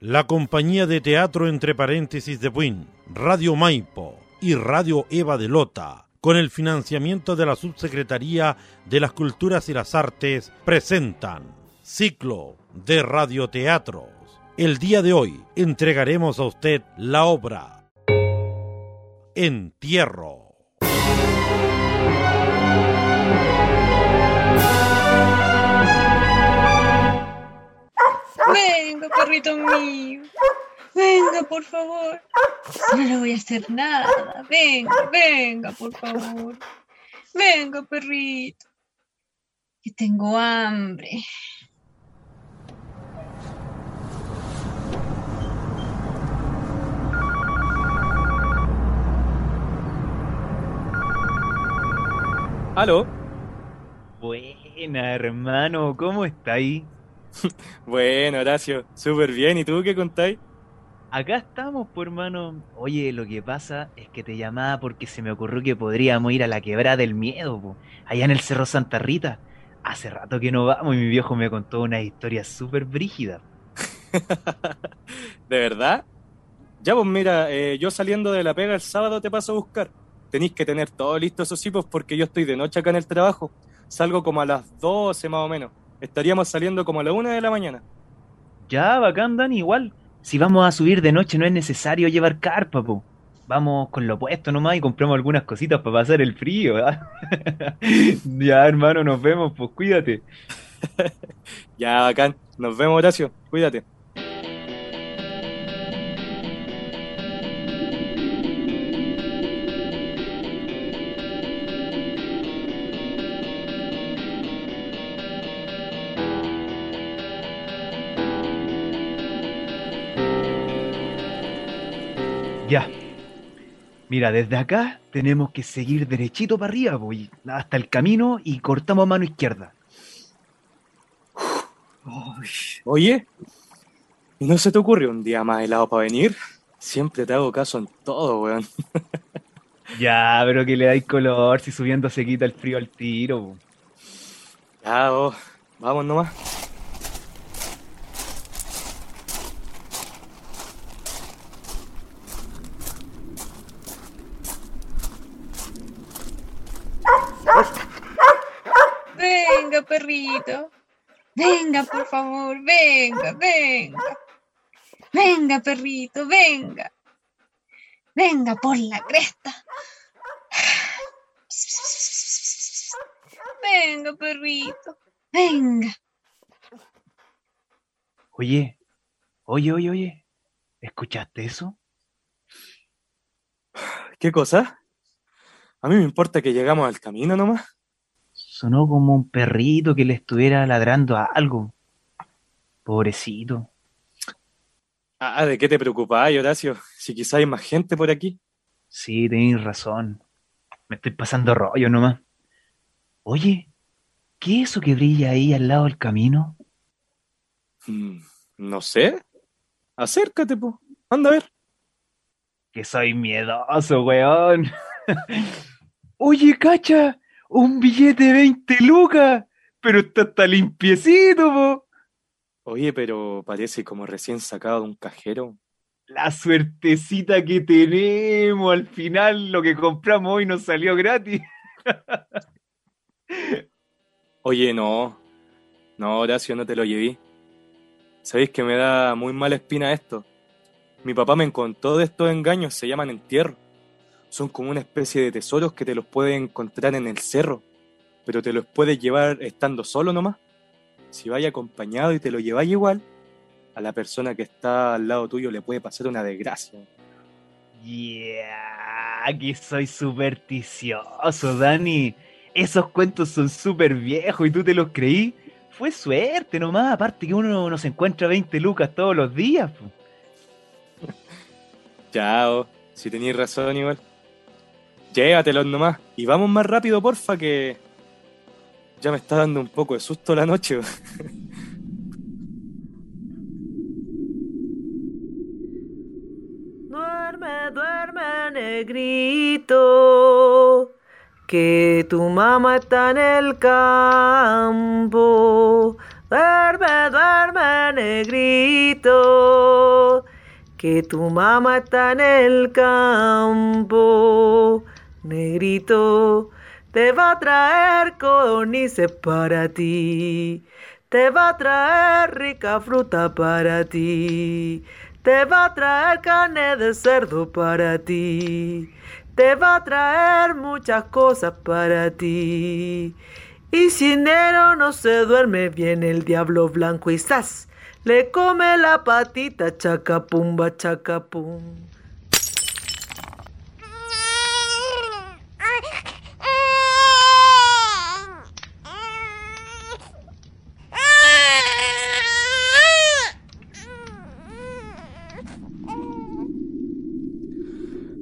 la compañía de teatro entre paréntesis de Buin, Radio Maipo y Radio Eva de Lota, con el financiamiento de la Subsecretaría de las Culturas y las Artes, presentan Ciclo de Radioteatros. El día de hoy entregaremos a usted la obra Entierro. Perrito mío. Venga, por favor. No le voy a hacer nada. Venga, venga, por favor. Venga, perrito. Que tengo hambre. ¿Aló? Buena, hermano, ¿cómo estáis? Bueno, Horacio, súper bien. ¿Y tú qué contáis? Acá estamos, pues, hermano. Oye, lo que pasa es que te llamaba porque se me ocurrió que podríamos ir a la quebrada del miedo, po, allá en el Cerro Santa Rita. Hace rato que no vamos y mi viejo me contó una historia súper brígida. ¿De verdad? Ya, pues mira, eh, yo saliendo de la pega el sábado te paso a buscar. Tenéis que tener todo listo, esos sí, pues, porque yo estoy de noche acá en el trabajo. Salgo como a las 12 más o menos. Estaríamos saliendo como a la 1 de la mañana. Ya, bacán, Dani, igual. Si vamos a subir de noche no es necesario llevar carpa, po. Vamos con lo puesto nomás y compramos algunas cositas para pasar el frío. ¿ah? ya, hermano, nos vemos, pues cuídate. Ya, bacán. Nos vemos, Horacio. Cuídate. Ya. Mira, desde acá tenemos que seguir derechito para arriba, po, y hasta el camino y cortamos a mano izquierda. Oye, ¿y no se te ocurre un día más helado para venir? Siempre te hago caso en todo, weón. Ya, pero que le dais color si subiendo se quita el frío al tiro. Ya, vos, vamos nomás. Venga, perrito. Venga, por favor. Venga, venga. Venga, perrito, venga. Venga por la cresta. Venga, perrito. Venga. Oye, oye, oye, oye. ¿Escuchaste eso? ¿Qué cosa? A mí me importa que llegamos al camino nomás. Sonó como un perrito que le estuviera ladrando a algo. Pobrecito. Ah, ¿de qué te preocupás, Horacio? Si quizá hay más gente por aquí. Sí, tenéis razón. Me estoy pasando rollo nomás. Oye, ¿qué es eso que brilla ahí al lado del camino? Mm, No sé. Acércate, po. Anda a ver. Que soy miedoso, weón. Oye, cacha, un billete de 20 lucas, pero está, está limpiecito, po. Oye, pero parece como recién sacado de un cajero. La suertecita que tenemos, al final lo que compramos hoy nos salió gratis. Oye, no. No, Horacio, no te lo llevé. Sabéis que me da muy mala espina esto. Mi papá me contó de estos engaños, se llaman entierro. Son como una especie de tesoros que te los puedes encontrar en el cerro, pero te los puedes llevar estando solo nomás. Si vais acompañado y te lo lleváis igual, a la persona que está al lado tuyo le puede pasar una desgracia. Yeah, que soy supersticioso, Dani. Esos cuentos son súper viejos y tú te los creí. Fue suerte nomás, aparte que uno no se encuentra 20 lucas todos los días. Chao, si tenéis razón igual. Llévatelos nomás. Y vamos más rápido, porfa, que ya me está dando un poco de susto la noche. Duerme, duerme, negrito, que tu mamá está en el campo. Duerme, duerme, negrito, que tu mamá está en el campo, negrito, te va a traer codornices para ti, te va a traer rica fruta para ti, te va a traer carne de cerdo para ti, te va a traer muchas cosas para ti. Y si enero no se duerme, viene el diablo blanco y ¡zas! Le come la patita, chacapumba, chacapum.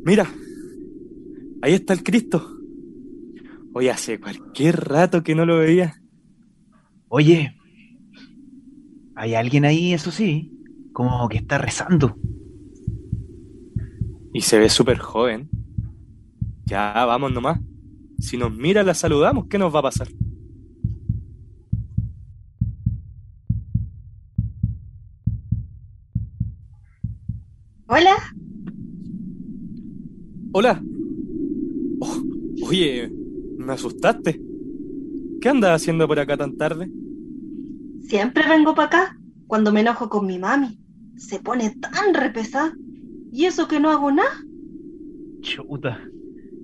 Mira, ahí está el Cristo. Hoy hace cualquier rato que no lo veía. Oye, hay alguien ahí, eso sí, como que está rezando. Y se ve súper joven. Ya, vamos nomás. Si nos mira, la saludamos. ¿Qué nos va a pasar? Hola. Oh, oye, me asustaste. ¿Qué andas haciendo por acá tan tarde? Siempre vengo para acá cuando me enojo con mi mami. Se pone tan repesada. Y eso que no hago nada. Chuta,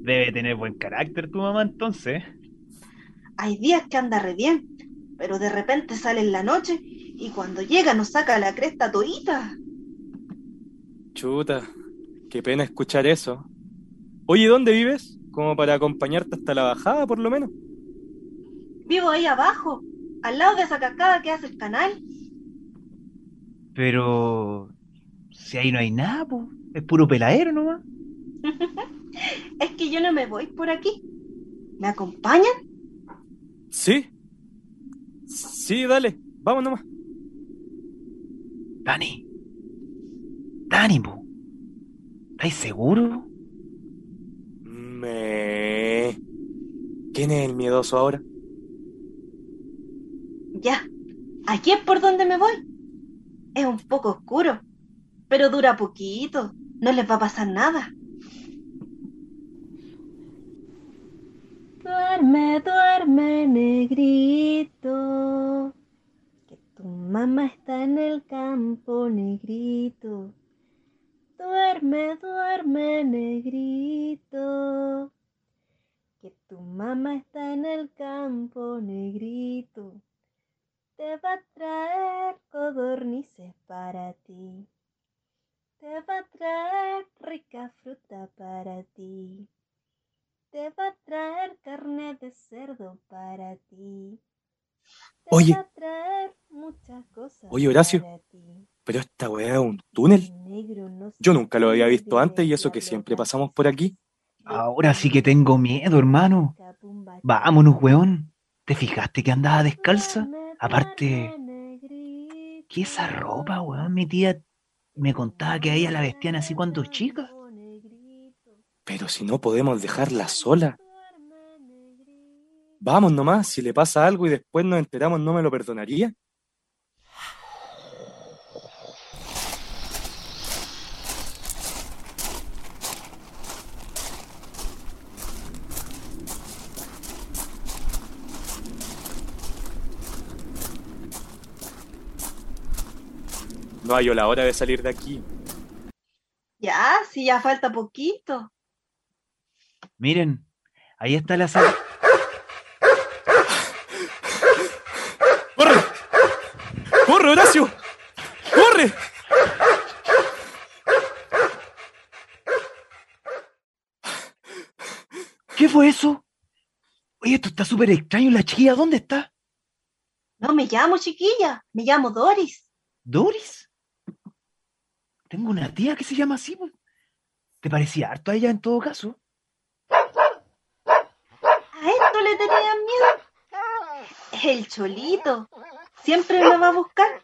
debe tener buen carácter tu mamá entonces. Hay días que anda re bien, pero de repente sale en la noche y cuando llega nos saca la cresta todita. Chuta, qué pena escuchar eso. Oye, ¿dónde vives? Como para acompañarte hasta la bajada, por lo menos. Vivo ahí abajo, al lado de esa cascada que hace el canal. Pero si ahí no hay nada, po. es puro peladero nomás. Es que yo no me voy por aquí. ¿Me acompañan? ¿Sí? Sí, dale, vamos nomás. Dani, Dani, po. ¿Estáis seguro? Me... ¿Quién es el miedoso ahora? Ya, aquí es por donde me voy. Es un poco oscuro, pero dura poquito. No les va a pasar nada. duerme, duerme, negrito. Que tu mamá está en el campo, negrito. Duerme, duerme, negrito. Que tu mamá está en el campo, negrito. Te va a traer codornices para ti. Te va a traer rica fruta para ti. Te va a traer carne de cerdo para ti. Te Oye. va a traer muchas cosas. Oye, Horacio. para ti. ¿Pero esta weá es un túnel? Yo nunca lo había visto antes y eso que siempre pasamos por aquí. Ahora sí que tengo miedo, hermano. Vámonos, weón. ¿Te fijaste que andaba descalza? Aparte. ¿qué esa ropa, weón? Mi tía me contaba que a ella la vestían así cuando chica. Pero si no podemos dejarla sola. Vamos nomás, si le pasa algo y después nos enteramos, ¿no me lo perdonaría? No hay la hora de salir de aquí. Ya, si ya falta poquito. Miren, ahí está la sala. ¡Corre! ¡Corre, Horacio! ¡Corre! ¿Qué fue eso? Oye, esto está súper extraño. ¿La chiquilla dónde está? No me llamo chiquilla, me llamo Doris. ¿Doris? Tengo una tía que se llama así. ¿Te parecía harto a ella en todo caso? ¿A esto le tenían miedo? El cholito. Siempre me va a buscar.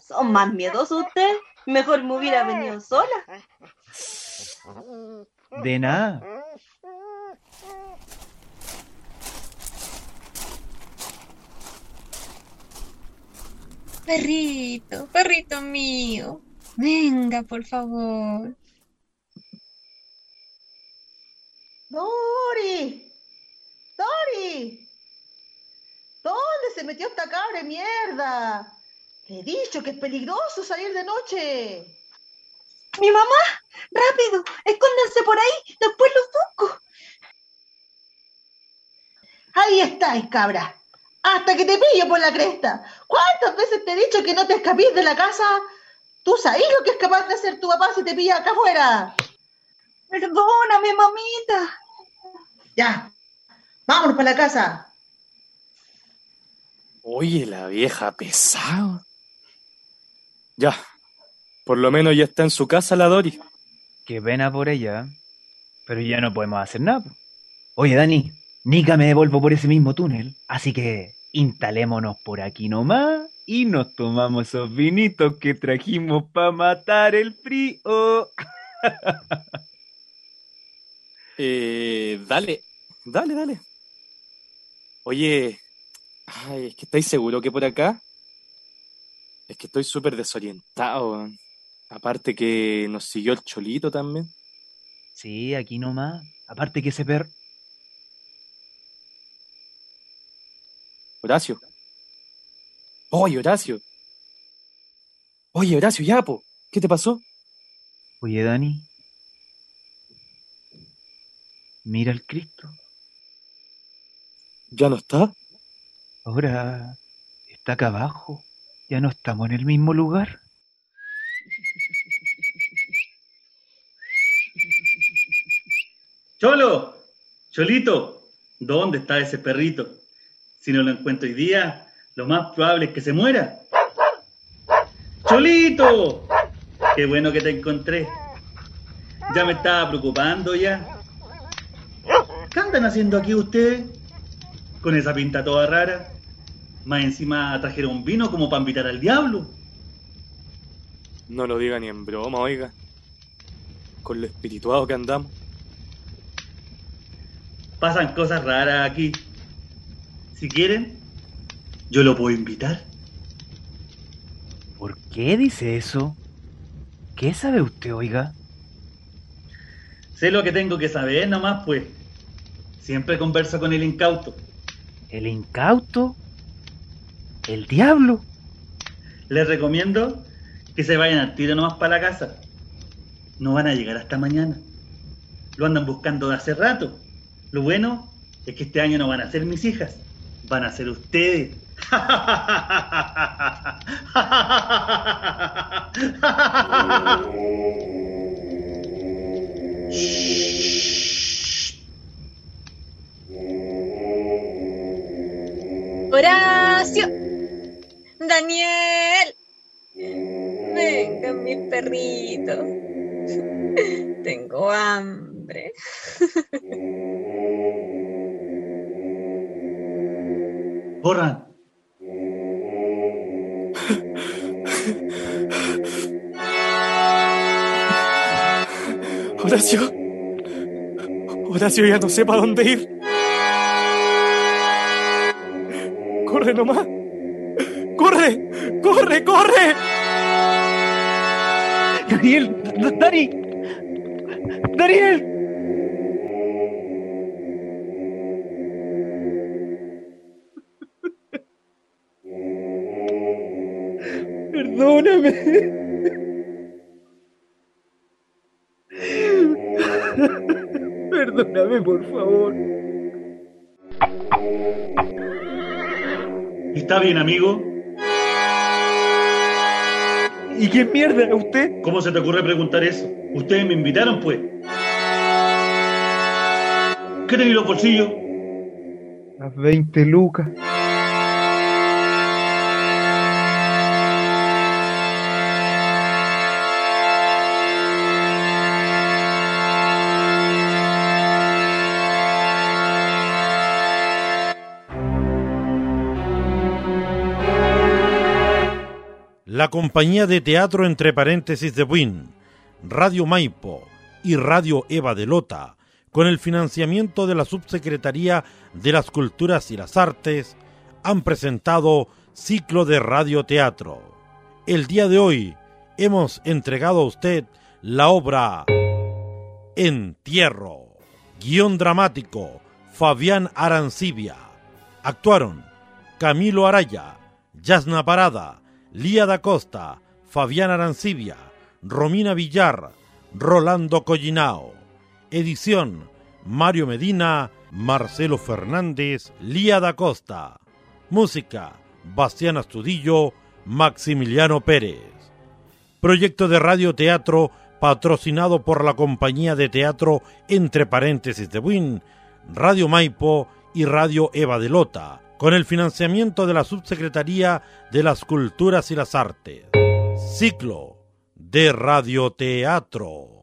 Son más miedosos ustedes. Mejor me hubiera venido sola. De nada. Perrito, perrito mío. Venga, por favor. Dori. Dori. ¿Dónde se metió esta cabra de mierda? Le he dicho que es peligroso salir de noche. ¡Mi mamá! ¡Rápido! ¡Escóndanse por ahí! ¡Después los busco! Ahí estáis, cabra. Hasta que te pillo por la cresta. ¿Cuántas veces te he dicho que no te escapís de la casa? ¿Tú sabes lo que es capaz de hacer tu papá si te pilla acá afuera? Perdóname, mamita. Ya. Vámonos para la casa. Oye, la vieja pesada. Ya. Por lo menos ya está en su casa la Dori. Qué pena por ella. Pero ya no podemos hacer nada. Oye, Dani, Nica me devuelvo por ese mismo túnel. Así que instalémonos por aquí nomás y nos tomamos esos vinitos que trajimos para matar el frío. Eh, dale, dale, dale. Oye, ay, es que estáis seguro que por acá. Es que estoy súper desorientado. Aparte que nos siguió el cholito también. Sí, aquí nomás. Aparte que ese perro. Horacio. Oye, Horacio. Oye, Horacio, ya, po. ¿Qué te pasó? Oye, Dani. Mira el Cristo. ¿Ya no está? Ahora está acá abajo. Ya no estamos en el mismo lugar. Cholo, Cholito, ¿dónde está ese perrito? Si no lo encuentro hoy día, lo más probable es que se muera. Cholito, qué bueno que te encontré. Ya me estaba preocupando ya. ¿Qué andan haciendo aquí ustedes? Con esa pinta toda rara. Más encima trajeron vino como para invitar al diablo. No lo diga ni en broma, oiga. Con lo espirituado que andamos. Pasan cosas raras aquí. Si quieren, yo lo puedo invitar. ¿Por qué dice eso? ¿Qué sabe usted, oiga? Sé lo que tengo que saber nomás, pues. Siempre converso con el incauto. ¿El incauto? ¿El diablo? Les recomiendo que se vayan al tiro nomás para la casa. No van a llegar hasta mañana. Lo andan buscando de hace rato. Lo bueno es que este año no van a ser mis hijas, van a ser ustedes. Horacio. Daniel. Venga, mi perrito. Tengo hambre. Horacio. Horacio ya no sé para dónde ir. Corre nomás. Corre, corre, corre. Daniel, Dani. Daniel. Perdóname. Por favor. ¿Está bien, amigo? ¿Y qué mierda usted? ¿Cómo se te ocurre preguntar eso? Ustedes me invitaron, pues. ¿Qué tenéis en los bolsillos? Las 20 lucas. La compañía de teatro entre paréntesis de Buin, Radio Maipo y Radio Eva de Lota, con el financiamiento de la Subsecretaría de las Culturas y las Artes, han presentado ciclo de radioteatro. El día de hoy, hemos entregado a usted la obra Entierro. Guión dramático, Fabián Arancibia. Actuaron Camilo Araya, Yasna Parada, Lía da Costa, Fabián Arancibia, Romina Villar, Rolando Collinao. Edición Mario Medina, Marcelo Fernández, Lía da Costa. Música Bastián Astudillo, Maximiliano Pérez. Proyecto de radio teatro patrocinado por la compañía de teatro entre paréntesis de Win, Radio Maipo y Radio Eva de Lota, con el financiamiento de la Subsecretaría de las Culturas y las Artes. Ciclo de radioteatro.